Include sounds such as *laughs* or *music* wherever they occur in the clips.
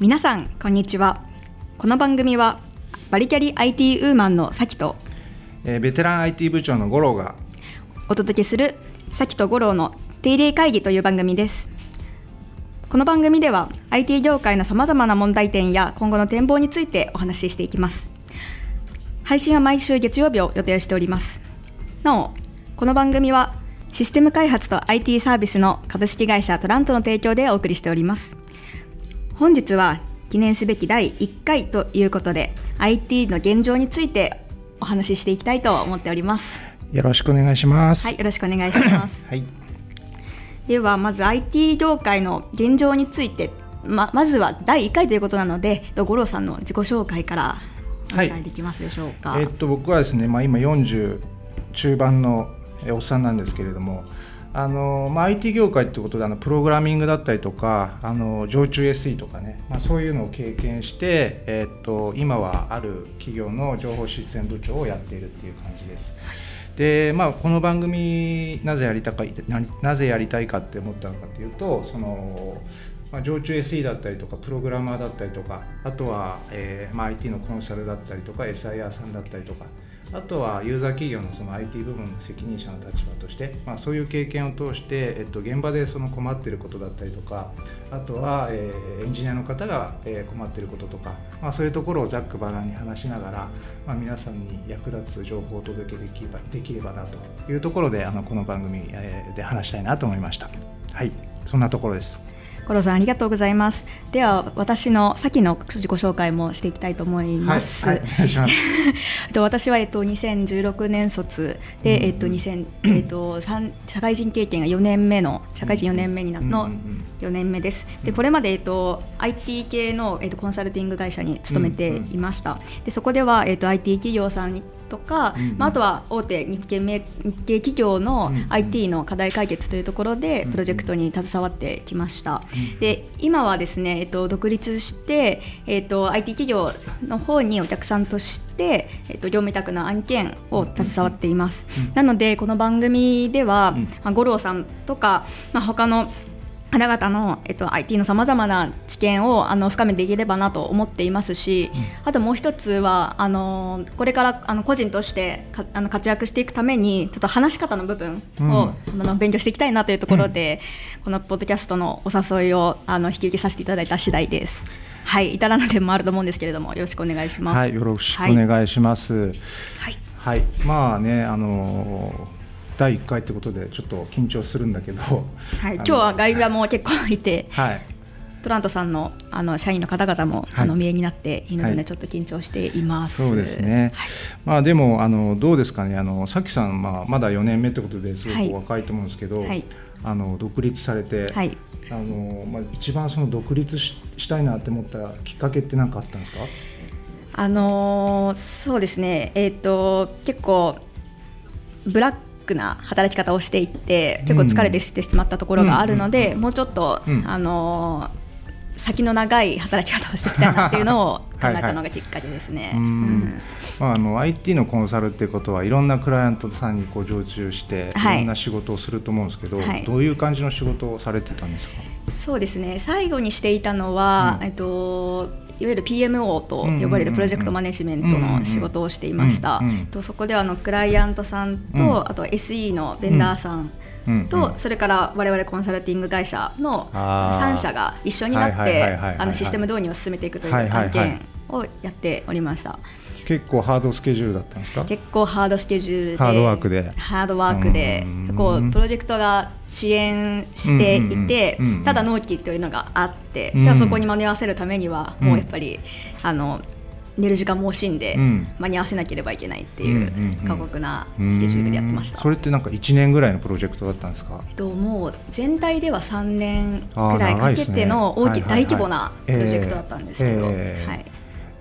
皆さんこんにちは。この番組はバリキャリ IT ウーマンのさきとえーベテラン IT 部長の五郎がお届けするさきと五郎の定例会議という番組です。この番組では IT 業界のさまざまな問題点や今後の展望についてお話ししていきます。配信は毎週月曜日を予定しております。なおこの番組はシステム開発と IT サービスの株式会社トラントの提供でお送りしております本日は記念すべき第1回ということで IT の現状についてお話ししていきたいと思っておりますよろしくお願いします。はい、よろしくお願いします。*coughs* はい。ではまず IT 業界の現状についてままずは第1回ということなのでと五郎さんの自己紹介からお願いできますでしょうか？えっと僕はですね、まあ今40中盤のえおっさんなんですけれども。あのまあ、IT 業界ってことであのプログラミングだったりとかあの常駐 SE とかね、まあ、そういうのを経験して、えっと今はある企業の情報システム部長をやっているっていう感じです。でまあ、この番組なぜやりたかななぜやりたいかって思ったのかというとその、まあ、常駐 SE だったりとかプログラマーだったりとかあとは、えーまあ、IT のコンサルだったりとか SIR さんだったりとかあとはユーザー企業のその IT 部分の責任者の立場として、まあ、そういう経験を通して、えっと、現場でその困っていることだったりとかあとは、えーエンジニアの方が、え困っていることとか、まあ、そういうところをざっくばらんに話しながら、まあ、皆さんに役立つ情報をお届けできればできればなというところであのこの番組で話したいなと思いました。はいそんなところです。五郎さんありがとうございます。では私の先の自己紹介もしていきたいと思います。はい、はい、お願いします。*laughs* えっと私はえっと2016年卒で、うんえっと2000えっと三社会人経験が4年目の社会人4年目になのうん4年目です。でこれまでえっと IT 系のえっとコンサルティング会社に勤めていました。でそこではえっと IT 企業さんにとか、うんうん。まああとは大手日系メ日系企業の IT の課題解決というところでプロジェクトに携わってきました。で今はですね、えっと、独立して、えっと、IT 企業の方にお客さんとして、えっと、業務委託の案件を携わっています。うん。なのでこの番組では、うん。まあ、五郎さんとか、まあ、他の方々の、えっと、IT のさまざまな知見をあの深めていければなと思っていますし、あともう一つはあのこれからあの個人としてかあの活躍していくためにちょっと話し方の部分を、あの勉強していきたいなというところで、このポッドキャストのお誘いをあの引き受けさせていただいた次第です。はい、至らぬ点もあると思うんですけれどもよろしくお願いします。はい、よろしくお願いします。はい。はい、まあね、あのー第1回ってことでちょっと緊張するんだけど、はい、今日は外部も結構いて、はい、トラントさんのあの社員の方々も、はい。あのお見えになっているので、ちょっと緊張しています。そうですね。はい。まあでもあのどうですかね、あのさきさんまあまだ4年目ってことですごはい。くお若いと思うんですけど、はい。あの独立されて、はい。あのまあ一番その独立ししたいなって思ったきっかけって何かあったんですか？あのーそうですね、えっ、と結構ブラックな働き方をしていって結構疲れてしてしまったところがあるので、うんもうちょっと、うんあのー先の長い働き方をしていきたいなっていうのを考えたのがきっかけですね。まあ、あの IT のコンサルっていうことはいろんなクライアントさんにこう常駐して、はい。い、ろんな仕事をすると思うんですけど、はい。どういう感じの仕事をされてたんですか？そうですね。最後にしていたのは、うん。えっといわゆる PMO と呼ばれるプロジェクトマネジメントの仕事をしていました。とそこではあのクライアントさんと、うん。あと SE のベンダーさんうん。と、うん。それから我々コンサルティング会社のあー。3社が一緒になってあのシステム導入を進めていくという案件をやっておりました。結構ハードスケジュールだったんですか？結構ハードスケジュールでハードワークで。ハードワークでうん。こうプロジェクトが遅延していてうんうんただ納期というのがあってうん。そこに間に合わせるためにはうん。もうやっぱりあの寝る時間も惜しんでうん。間に合わせなければいけないっていう過酷なスケジュールでやってました。うん。それってなんか1年ぐらいのプロジェクトだったんですか？えっともう全体では3年あーくらいかけての大きね大規模なプロジェクトだったんですけど、はい、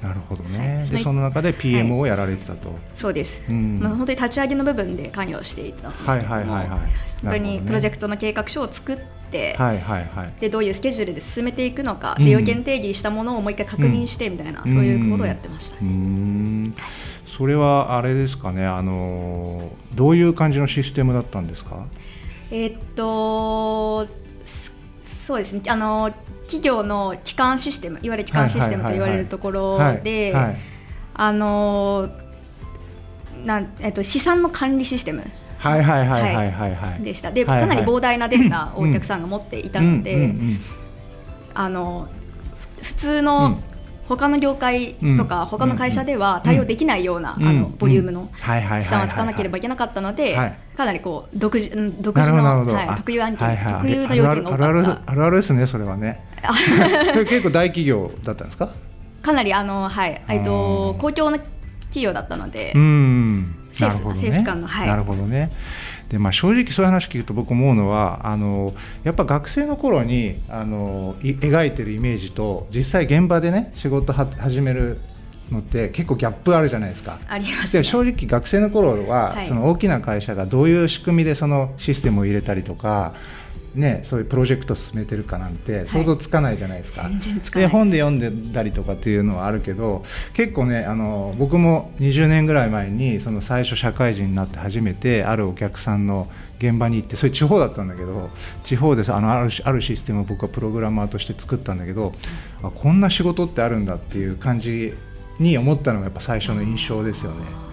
なるほどね、はい。でその中で PM をやられてたと、そうです、うん。まあ、本当に立ち上げの部分で関与していたんですけども、はいはいはいはい本当にプロジェクトの計画書を作って、はいはいはい。でどういうスケジュールで進めていくのか、うん。で要件定義したものをもう一回確認してみたいな、そういうことをやってました、うーん。それはあれですかね。あのどういう感じのシステムだったんですか？えーっとそうです。ねあの企業の基幹システムいわゆる基幹システムと言われるところであのなん、えっと、資産の管理システム。はいはいはいはいはい。はい。でした。でかなり膨大なデータをお客さんが持っていたので、あの普通うん。の他の業界とか、うん。他の会社では対応できないような、うん。あのボリュームの資産を使わなければいけなかったので、はい。かなりこう独自うん独な自の、はい、あ特有案件、特有の要件が多あるあるかったあるあるですねそれはね。*laughs* 結構大企業だったんですか？かなりあの、はいえっと公共の企業だったので、うんな政府政府間のはい。なるほどねでまあ、正直そういう話聞くと僕思うのはあのやっぱ学生の頃にあのい描いてるイメージと実際現場でね仕事は始めるのって結構ギャップあるじゃないですか。ありますね。で正直学生の頃は、はいその大きな会社がどういう仕組みでそのシステムを入れたりとか、ね、そういうプロジェクトを進めてるかなんて想像つかないじゃないですか。全然つかないで本で読んでたりとかっていうのはあるけど結構ねあの僕も20年ぐらい前にその最初社会人になって初めてあるお客さんの現場に行ってそれ地方だったんだけど地方でさあのあるあるシステムを僕はプログラマーとして作ったんだけどあこんな仕事ってあるんだっていう感じに思ったのがやっぱ最初の印象ですよね。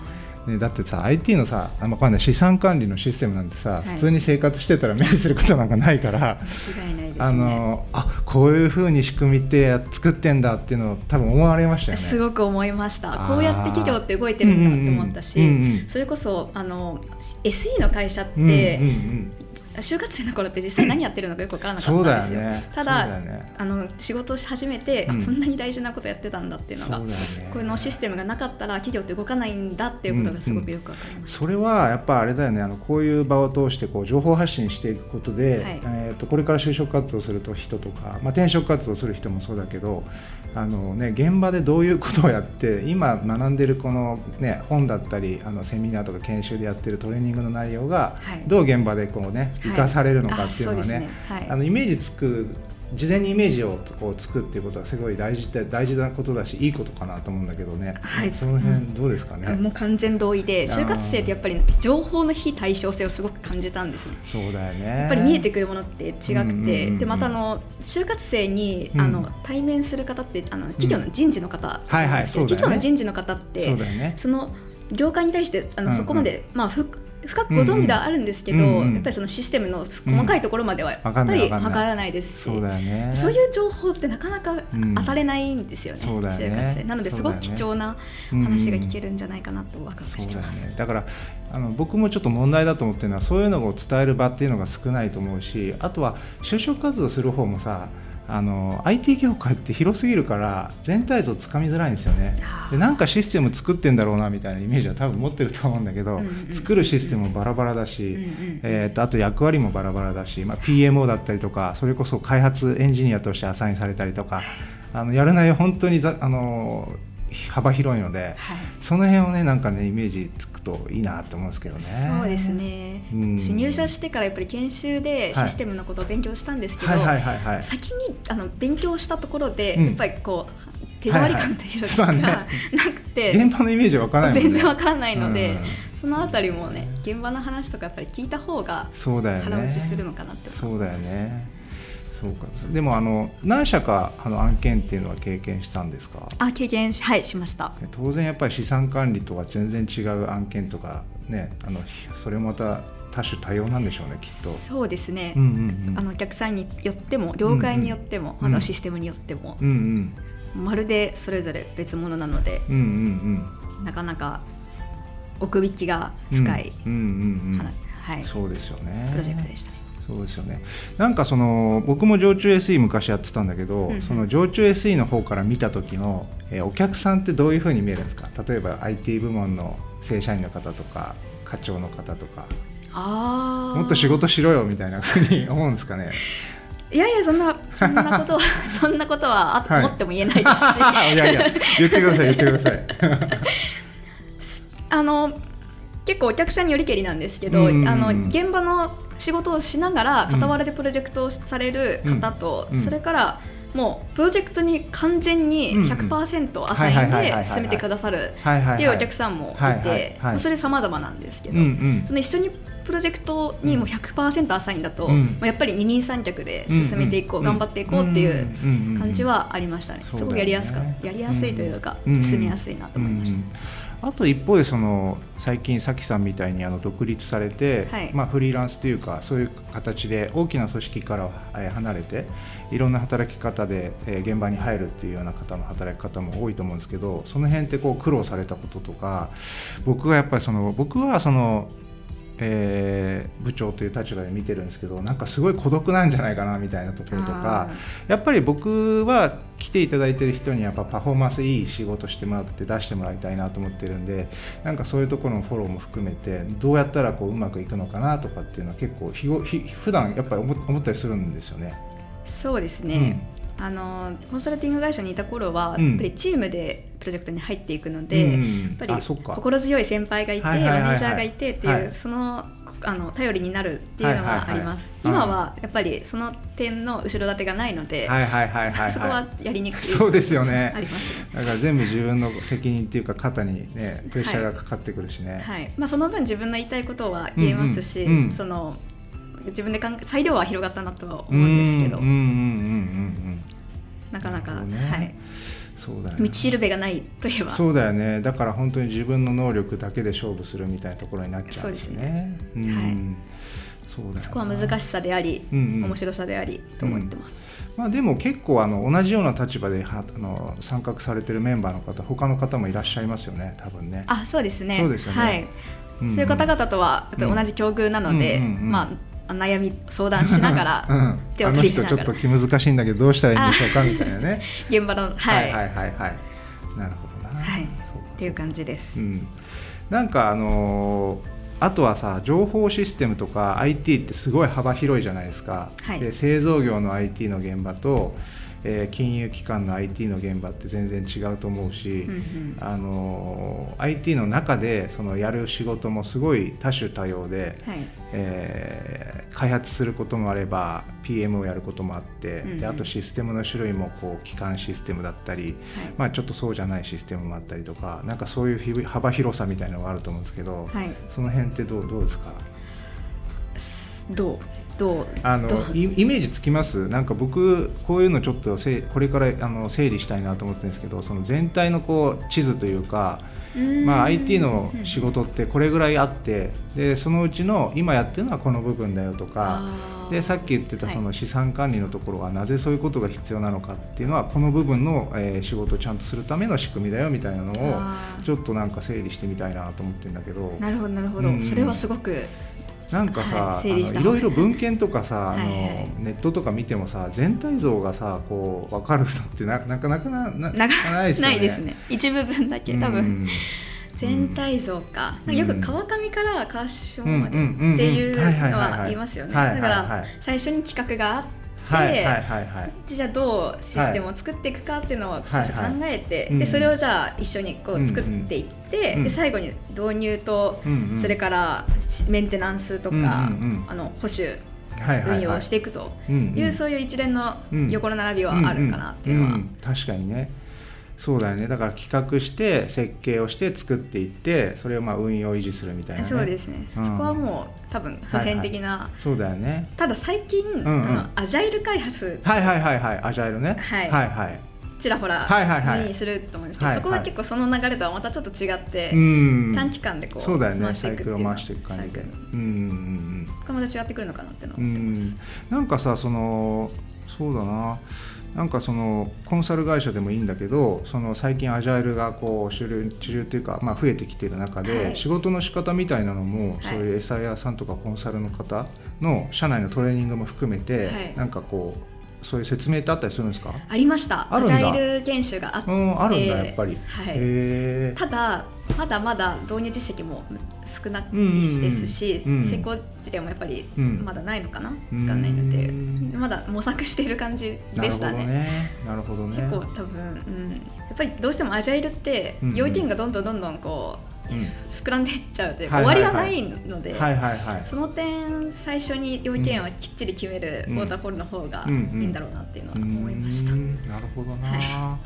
ね、だってさ IT のさあんまかんない資産管理のシステムなんてさ、い。普通に生活してたら目にすることなんかないから、間違いないですね。あのあこういうふうに仕組みって作ってんだっていうのを多分思われましたよね。すごく思いました。こうやって企業って動いてるんだって思ったし、うんうんうんうんそれこそあの SE の会社って、うんうんうん就活生の頃って実際何やってるのかよく分からなかったんですよ。ね。ただね。あの仕事をし始めて、あうん。こんなに大事なことやってたんだっていうのがね。このシステムがなかったら企業って動かないんだっていうことがすごくよく分かりました、それはやっぱあれだよね。あのこういう場を通してこう情報発信していくことで、はい。えー、とこれから就職活動すると人とか、まあ、転職活動する人もそうだけどあの、ね、現場でどういうことをやって今学んでるこの、ね、本だったりあのセミナーとか研修でやってるトレーニングの内容がはい。どう現場でこう、ね、はい。生かされるのかっていうのはね,、あのイメージつく事前にイメージをこうつくっていうことはすごい大事で大事なことだしいいことかなと思うんだけどね、はい。その辺どうですかね？もう完全同意で就活生ってやっぱり情報の非対称性をすごく感じたんですね。そうだよね。やっぱり見えてくるものって違くて、うんうんうんうん。でまたあの就活生に、うん。あの対面する方ってあの企業の人事の方なん。はいはいそうだよね。企業の人事の方ってそうだよね。その業界に対してあの、うんうん。そこまで、まあ、ふ深くご存知ではあるんですけど、うんうんやっぱりそのシステムの細かいところまではやっぱりわからないです。し、そうだよね。そういう情報ってなかなかうん。当たれないんですよね、就活生。なのですごく貴重な話が聞けるんじゃないかなとワクワクしてます。ねだからあの僕もちょっと問題だと思ってるのはそういうのを伝える場っていうのが少ないと思うしあとは就職活動する方もさあの IT 業界って広すぎるから全体像つかみづらいんですよね。でなんかシステム作ってんだろうなみたいなイメージは多分持ってると思うんだけど、うんうん。作るシステムもバラバラだし、うんうんえー、とあと役割もバラバラだし、まあ、PMO だったりとかそれこそ開発エンジニアとしてアサインされたりとかあのやる内容本当にざあの幅広いので、はい。その辺をねなんかねイメージつくといいなと思うんですけどね。そうですね、うん。私入社してからやっぱり研修でシステムのことを勉強したんですけど。先にあの勉強したところで、うん。やっぱりこう手触り感というか、はい。はい。まあね。なくて、現場のイメージわからないね。全然わからないので、うん。そのあたりもね現場の話とかやっぱり聞いた方が。腹落ちするのかなってそうだよね。そうか。でもあの何社かあの案件っていうのは経験したんですか？あ経験しはいしました当然やっぱり資産管理とは全然違う案件とかねあのそれもまた多種多様なんでしょうねきっと。そうですね、うんうんうん。あのお客さんによっても業界によっても、うんうんあのシステムによっても、うんうんまるでそれぞれ別物なのでうんうんうんなかなか奥引きがうん。深い、うんうんうん。ははい、そうですよね。プロジェクトでしたね。そうですよね。なんかその僕も常駐 SE 昔やってたんだけど、うんうん。その常駐 SE の方から見た時の、えーお客さんってどういうふうに見えるんですか？例えば IT 部門の正社員の方とか課長の方とか。あー。もっと仕事しろよみたいなふうに思うんですかね？いやいやそんなそんなことは *laughs* そんなことはあ、はい思っても言えないですし。い。*laughs* やいや言ってください言ってください。*laughs* あの結構お客さんによりけりなんですけど、あの現場の仕事をしながら傍らでプロジェクトをされる方と、それからもうプロジェクトに完全にうん。うん100%アサインで進めてくださるっていうお客さんもいてはいそれ様々なんですけど、その一緒にプロジェクトにも100%アサインだと、うん。まあ、やっぱり二人三脚で進めていこう、うん頑張っていこうっていううん感じはありましたね、すごくやりやすかやりやすいというか、うん進めやすいなと思いました。うんあと一方でその最近さきさんみたいにあの独立されて、はい。まあ、フリーランスというかそういう形で大きな組織からえー離れていろんな働き方でえー現場に入るっていうような方の働き方も多いと思うんですけどその辺ってこう苦労されたこととか僕がやっぱりその僕はそのえー部長という立場で見てるんですけどなんかすごい孤独なんじゃないかなみたいなところとかやっぱり僕は来ていただいてる人にやっぱパフォーマンスいい仕事してもらって出してもらいたいなと思ってるんでなんかそういうところのフォローも含めてどうやったらこううまくいくのかなとかっていうのは結構日ご日普段やっぱり思思ったりするんですよね。そうですね、あのコンサルティング会社にいた頃は、うん。やっぱりチームでプロジェクトに入っていくので、うんやっぱり心強い先輩がいて、はいはいはいはい。マネージャーがいてっていう、はい。そのあの頼りになるっていうのはあります、はい。はいはい今はやっぱりその点の後ろ盾がないので、はいはいはいはい、はい、そこはやりにくい。そうですよね。*laughs* ありますね。だから全部自分の責任っていうか肩にねプレッシャーがかかってくるしね、はい。まあ、その分自分の言いたいことは言えますし、うんうんうん。その自分で考え裁量は広がったなとは思うんですけど、うんうんうんうんうんなかなか、ね。はい、そうだよ道しるべがないといえば。そうだよね。だから本当に自分の能力だけで勝負するみたいなところになっちゃうんですよね。そうですね。うんそうだよなそこは難しさであり、うんうん。面白さでありと思ってます。まあ、でも結構あの同じような立場ではあの参画されてるメンバーの方他の方もいらっしゃいますよね多分ね。あ、そうですね。そうですよね。はい。うんうん。そういう方々とはやっぱり同じ境遇なので、うんうんうんうん。まあ悩み相談しながら、*laughs* うん、手をあの取りながら。人ちょっと気難しいんだけどどうしたらいいんでしょうかみたいなね。*laughs* 現場のはい、はいはいはいはい。なるほどな、はい。っていう感じです。うん、なんかあのーあとはさ情報システムとか IT ってすごい幅広いじゃないですか、はい。で製造業の IT の現場と、えー金融機関の IT の現場って全然違うと思うし、うんうん。あのー IT の中でそのやる仕事もすごい多種多様で、はい。えー開発することもあれば PM をやることもあって、うんうん。であとシステムの種類もこう基幹システムだったり、まあ、ちょっとそうじゃないシステムもあったりとかなんかそういうひ幅広さみたいなのがあると思うんですけど、はい。その辺ってどうどうですか？どう？どう？あのイイメージつきます？なんか僕こういうのちょっとせいこれからあの整理したいなと思ってるんですけどその全体のこう地図というか、まあ、IT の仕事ってこれぐらいあってでそのうちの今やってるのはこの部分だよとかでさっき言ってたはい。その資産管理のところがなぜそういうことが必要なのかっていうのはこの部分の、えー仕事をちゃんとするための仕組みだよみたいなのをちょっとなんか整理してみたいなと思ってるんだけど。なるほどなるほど、うん。それはすごくなんかさ、はいろいろ文献とかさあの、はい。はいネットとか見てもさ全体像がさこう分かるのってななかなかなななないですよね。ないですね。一部分だけ多分、うん。全体像か、うん。よく川上から川下うんまでっていうのは言いますよね。だはいから最初に企画があって、はいはいはいはい。じゃあどうシステムを作っていくかっていうのを最初考えて、うんでそれをじゃあ一緒にこう作っていって、うんで最後に導入と、それからメンテナンスとか、あの保守運用をしていくという、そういう一連の横の並びはあるかなっていうのは、確かにねそうだよね。だから企画して設計をして作っていってそれをまあ運用維持するみたいな、ね、そうですね、うん。そこはもう多分普遍的な、そうだよね。ただ最近、んうん。あのアジャイル開発。はいはいはいはい。アジャイルね。はい。はいはい。ちらほらはいはいはい。目にすると思うんですけど、はいはい。そこは結構その流れとはまたちょっと違って、うん。短期間でこうそうだよね。サイクルを回していく感じで。うんうんうん。そこはまた違ってくるのかなっていうのはう思ってます、ん。なんかさそのそうだななんかそのコンサル会社でもいいんだけどその最近アジャイルがこう主流主流っていうか、まあ、増えてきている中で、はい。仕事の仕方みたいなのも、はい。そういう餌屋さんとかコンサルの方の社内のトレーニングも含めて、はい。なんかこうそういう説明ってあったりするんですか？ありました。アジャイル研修があって、うんあるんだやっぱり、はい。ただまだまだ導入実績も少ないうんうんうんですし、うん。成功事例もやっぱりうん。まだないのかな、うんわかんないのでうん。まだ模索している感じなるほどでしたね。ねなるほどね。結構多分、うん、やっぱりどうしてもアジャイルって要件がどんどんどんどんこう、うん膨らんでいっちゃうというか、終わりがないので、その点最初に要件をきっちり決めるうん。ウォーターフォールの方がいいうん。だろうなっていうのは思いました。なるほどな、は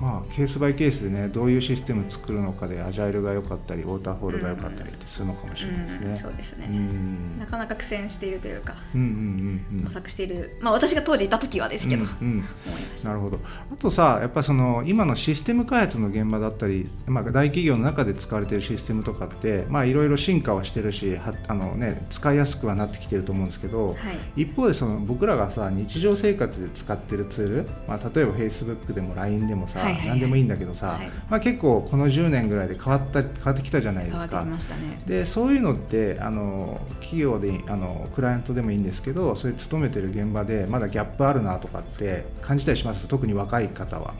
まあ、ケースバイケースでねどういうシステム作るのかでアジャイルが良かったりウォーターフォールが良かったりってするのかもしれないですね。うんそうですね、うん。なかなか苦戦しているというかうんうんうんうん。模索している、まあ私が当時いた時はですけど、うんうん。なるほど。あとさやっぱその今のシステム開発の現場だったり、まあ、大企業の中で使われているシステムとかってまあいろいろ進化はしてるしはあの、ね、使いやすくはなってきてると思うんですけど、はい。一方でその僕らがさ日常生活で使ってるツール、まあ、例えば Facebook でも LINE でもさ、はいはいはい何でもいいんだけどさ、はい。まあ、結構この10年ぐらいで変わった変わってきたじゃないですか。ね。でそういうのってあの企業であのクライアントでもいいんですけどそれ勤めてる現場でまだギャップあるなとかって感じたりします？特に若い方は。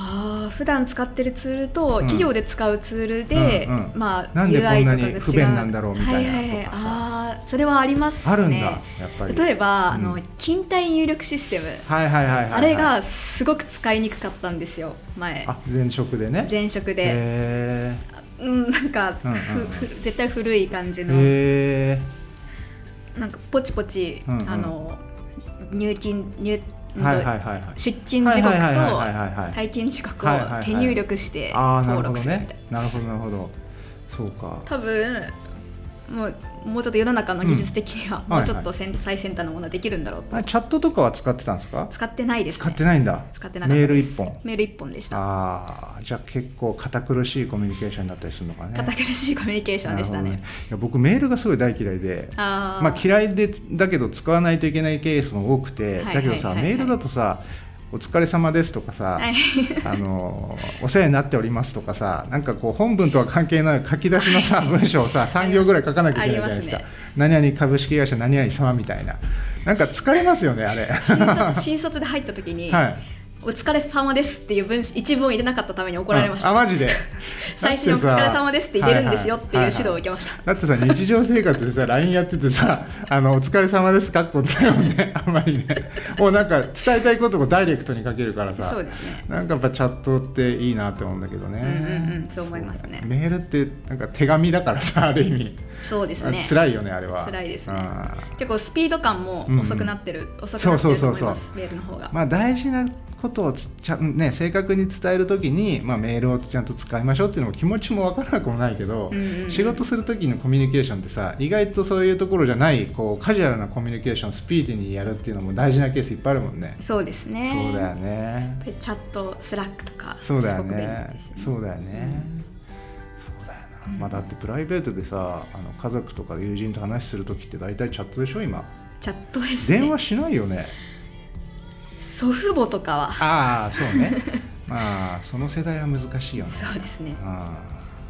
ああ普段使ってるツールとうん。企業で使うツールで、うんうん。まあなんでこん UI なとかが違う。に不便なんだろうみたいなはいはいああそれはありますね。あるんだやっぱり。例えば、うん。あの勤怠入力システム、はいはいはいあれがすごく使いにくかったんですよ前。あ前職でね。前職で、へうん、なんか、うんうん絶対古い感じーの。へなんかポチポチ、うんうん。あの入金入、ーはいはいはいはい。出勤時刻と退勤時刻を手入力してああなるほど登録するみたいね。なるほどなるほど。そうか。多分もうもうちょっと世の中の技術的にはうんもうちょっと先最先端のものができるんだろうと、あチャットとかは使ってたんですか？使ってないです、ね、使ってないんだ。使ってなかメール一本。メール一本でしたああじゃあ結構堅苦しいコミュニケーションになったりするのかね。堅苦しいコミュニケーションでしたねなるほどいや僕メールがすごい大嫌いで。まあ、嫌いでだけど使わないといけないケースも多くて、はいだけどさ、はいはいはいメールだとさ「お疲れ様です」とかさ、はい。あの「お世話になっております」とかさなんかこう本文とは関係ない書き出しのさ文章をさ3行ぐらい書かなきゃいけないじゃないですか。す何々株式会社何々様みたいな。なんか疲れますよねあれ。新卒新卒で入った時に、*laughs* はいお疲れ様ですっていう文一文を入れなかったために怒られました、あマジで。*laughs* 最初にお疲れ様ですって入れるんですよっていう指導を受けました、だってさ日常生活でさ *laughs* LINE やっててさ「あのお疲れ様です」かっこだよね。*laughs* あんまりね。もうなんか伝えたいことをダイレクトに書けるからさ。そうですね。なんかやっぱチャットっていいなって思うんだけどね、うんうんうんそう思いますね。そう。メールってなんか手紙だからさある意味、そうですね。辛いよねあれは。辛いですね。結構スピード感も遅くなってる、遅くそうなってるとそうそうそう思いますメールの方が、まあ大事なことをつちゃん、ね、正確に伝えるときに、まあ、メールをちゃんと使いましょうっていうのも気持ちも分からなくもないけど、うんうんうん。仕事するときのコミュニケーションってさ意外とそういうところじゃないこうカジュアルなコミュニケーションスピーディーにやるっていうのも大事なケースいっぱいあるもんね。そうですね。そうだよね。チャットスラックとかそうだよね。そうだよね、そうだよな、まあ、だってプライベートでさあの家族とか友人と話するときって大体チャットでしょ今。チャットですね。電話しないよね祖父母とかは。ああそうね。*laughs* まあその世代は難しいよね。そうですね。あ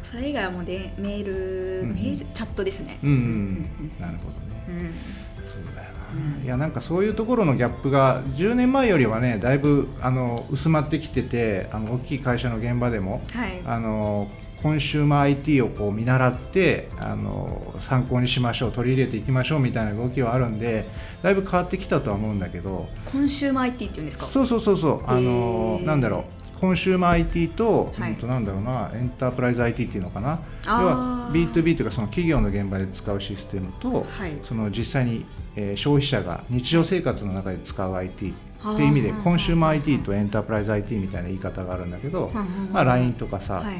それ以外はもうでメール、うんメールチャットですね。ーうんうん。なるほどね。うん。そうだよな、うん。いやなんかそういうところのギャップが10年前よりはねだいぶあの薄まってきててあの大きい会社の現場でもはい。あのコンシューマー IT をこう見習ってあの参考にしましょう取り入れていきましょうみたいな動きはあるんでだいぶ変わってきたとは思うんだけど。コンシューマー IT っていうんですか？そうそうそうそう。あのなんだろう。コンシューマー IT と,、はい。うんとなんだろうなエンタープライズ IT っていうのかな？要は B2B というかその企業の現場で使うシステムと、はい。その実際に、えー消費者が日常生活の中で使う IT っていう意味ではあコンシューマー IT とエンタープライズ IT みたいな言い方があるんだけど、まあ、LINE とかさ、はいはいはい。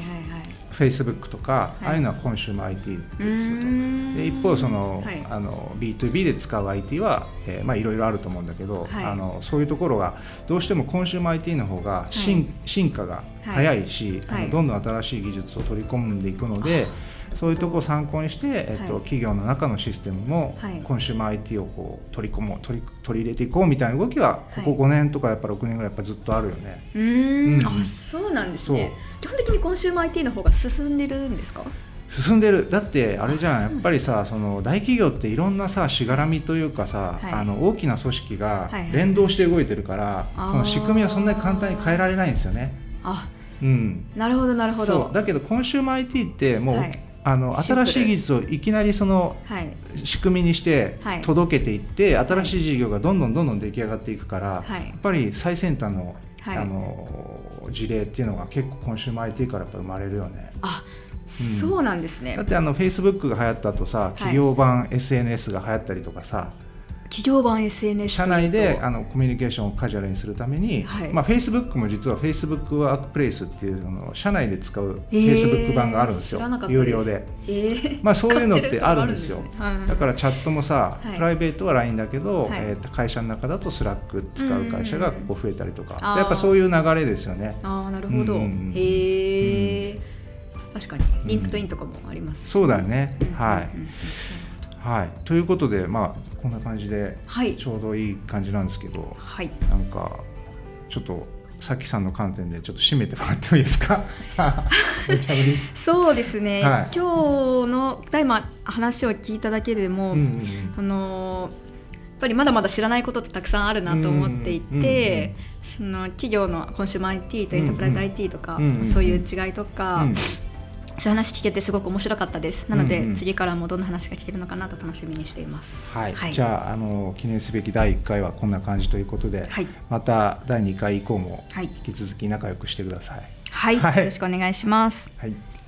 Facebook とか、い。ああいうのはコンシューマー IT ですと。うーん。で一方その、はい。あの B2B で使う IT は、えーまあ、いろいろあると思うんだけど、はい。あのそういうところがどうしてもコンシューマー IT の方が進,、進化が早いし、はい。あのどんどん新しい技術を取り込んでいくので、そういうところを参考にして、えっとはい企業の中のシステムも、はい。コンシューマー IT をこう取り込もう取り取り入れていこうみたいな動きはここはい5年とかやっぱ6年ぐらいやっぱずっとあるよね。うーん、うん。あそうなんですね。基本的にコンシューマー IT の方が進んでるんですか？進んでる。だってあれじゃん。やっぱりさその大企業っていろんなさしがらみというかさ、はい。あの大きな組織がはいはい連動して動いてるから、あー。その仕組みはそんなに簡単に変えられないんですよね。あうん、なるほどなるほど。そう。だけどコンシューマー IT ってもう、はいあの新しい技術をいきなりそのはい。仕組みにしてはい。届けていって、新しい事業がどんどんどんどん出来上がっていくから、はい。やっぱり最先端の,、はい。あの事例っていうのが結構コンシューマー IT からやっぱ生まれるよね。あ、うん。そうなんですね。だってあのフェイスブックが流行った後さ企業版 SNS が流行ったりとかさ、企業版 SNS 社内であのコミュニケーションをカジュアルにするために、はい、まあ、Facebook も実は Facebook ワークプレイスっていうの社内で使う Facebook 版があるんですよ、えー、有料で、えー、*laughs* まあ、そういうのってあるんですよ、ねはい、だからチャットもさ、はい、プライベートは LINE だけど、えー、会社の中だと Slack 使う会社がここ増えたりとか、やっぱそういう流れですよね。あなるほど、うん。うん、へえ、確かに。 LinkedIn とかもあります、ね、そうだよね。はい、はい、ということで、まあ、こんな感じで、ちょうどいい感じなんですけど、はい、なんかちょっとさきさんの観点でちょっと締めてもらってもいいですか？*laughs* そうですね、はい、今日の今話を聞いただけでも、うんうん、あのやっぱりまだまだ知らないことってたくさんあるなと思っていて、その企業のコンシューマー IT とエンタープライズ IT とか、うんうん、そういう違いとか、うんそういう話聞けてすごく面白かったです。なので、うんうん、次からもどんな話が聞けるのかなと楽しみにしています。はい、はい、じゃああの記念すべき第1回はこんな感じということで、はい、また第2回以降も引き続き仲良くしてください。はい、はい、よろしくお願いします、はい